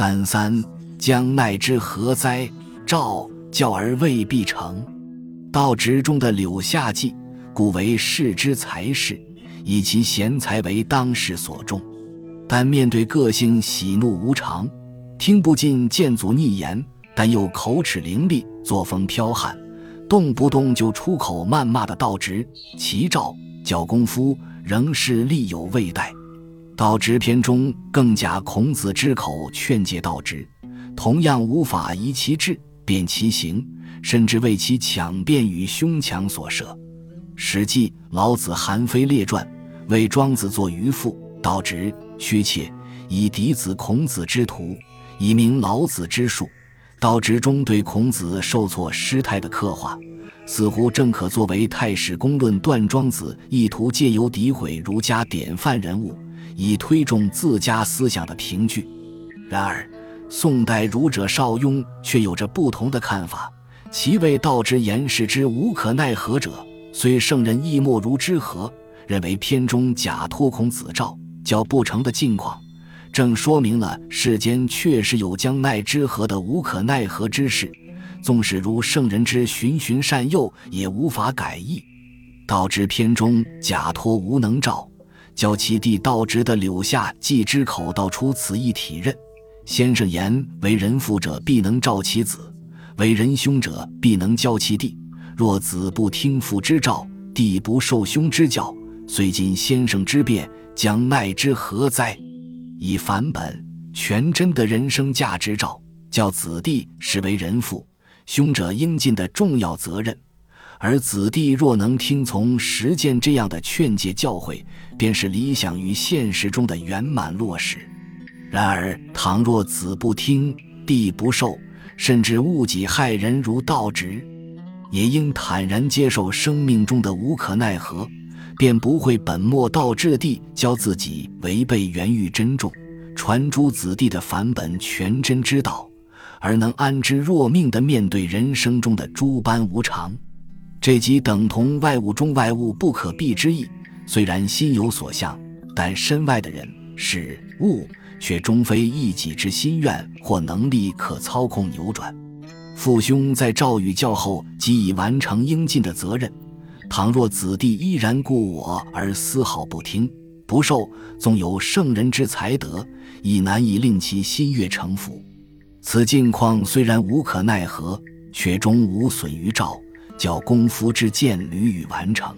三三将奈之何哉？赵教而未必成。道直中的柳下季，故为世之才士，以其贤才为当世所重。但面对个性喜怒无常，听不进谏阻逆言，但又口齿伶俐，作风剽悍，动不动就出口谩骂的道直，齐赵教功夫仍是力有未逮。道直篇中更假孔子之口劝诫道直，同样无法移其志，变其行，甚至为其抢辩与凶强所设。《史记·老子·韩非列传》为庄子作渔父，道直、虚切以嫡子孔子之徒，以明老子之术。道直中对孔子受挫失态的刻画，似乎正可作为《太史公论》断庄子意图借由诋毁儒家典范人物。以推重自家思想的凭据。然而，宋代儒者邵雍却有着不同的看法。其谓道之言是之无可奈何者，虽圣人亦莫如之何？认为篇中假托孔子诏教不成的境况，正说明了世间确实有将奈之何的无可奈何之事。纵使如圣人之循循善诱，也无法改易。道之篇中假托无能诏。教其弟道直的柳下计之口道出此一体任。先生言：为人父者必能照其子，为人兄者必能教其弟。若子不听父之召，弟不受兄之教，虽今先生之变，将奈之何哉？以返本全真的人生价值照，教子弟是为人父兄者应尽的重要责任。而子弟若能听从实践这样的劝诫教诲，便是理想与现实中的圆满落实。然而，倘若子不听，弟不受，甚至误己害人，如道直，也应坦然接受生命中的无可奈何，便不会本末倒置地教自己违背原欲珍重、传诸子弟的返本全真之道，而能安之若命地面对人生中的诸般无常。这即等同外物中外物不可避之意。虽然心有所向，但身外的人事物却终非一己之心愿或能力可操控扭转。父兄在赵宇教后即已完成应尽的责任，倘若子弟依然故我而丝毫不听不受，纵有圣人之才德，亦难以令其心悦诚服。此境况虽然无可奈何，却终无损于赵。教功夫之剑屡屡完成。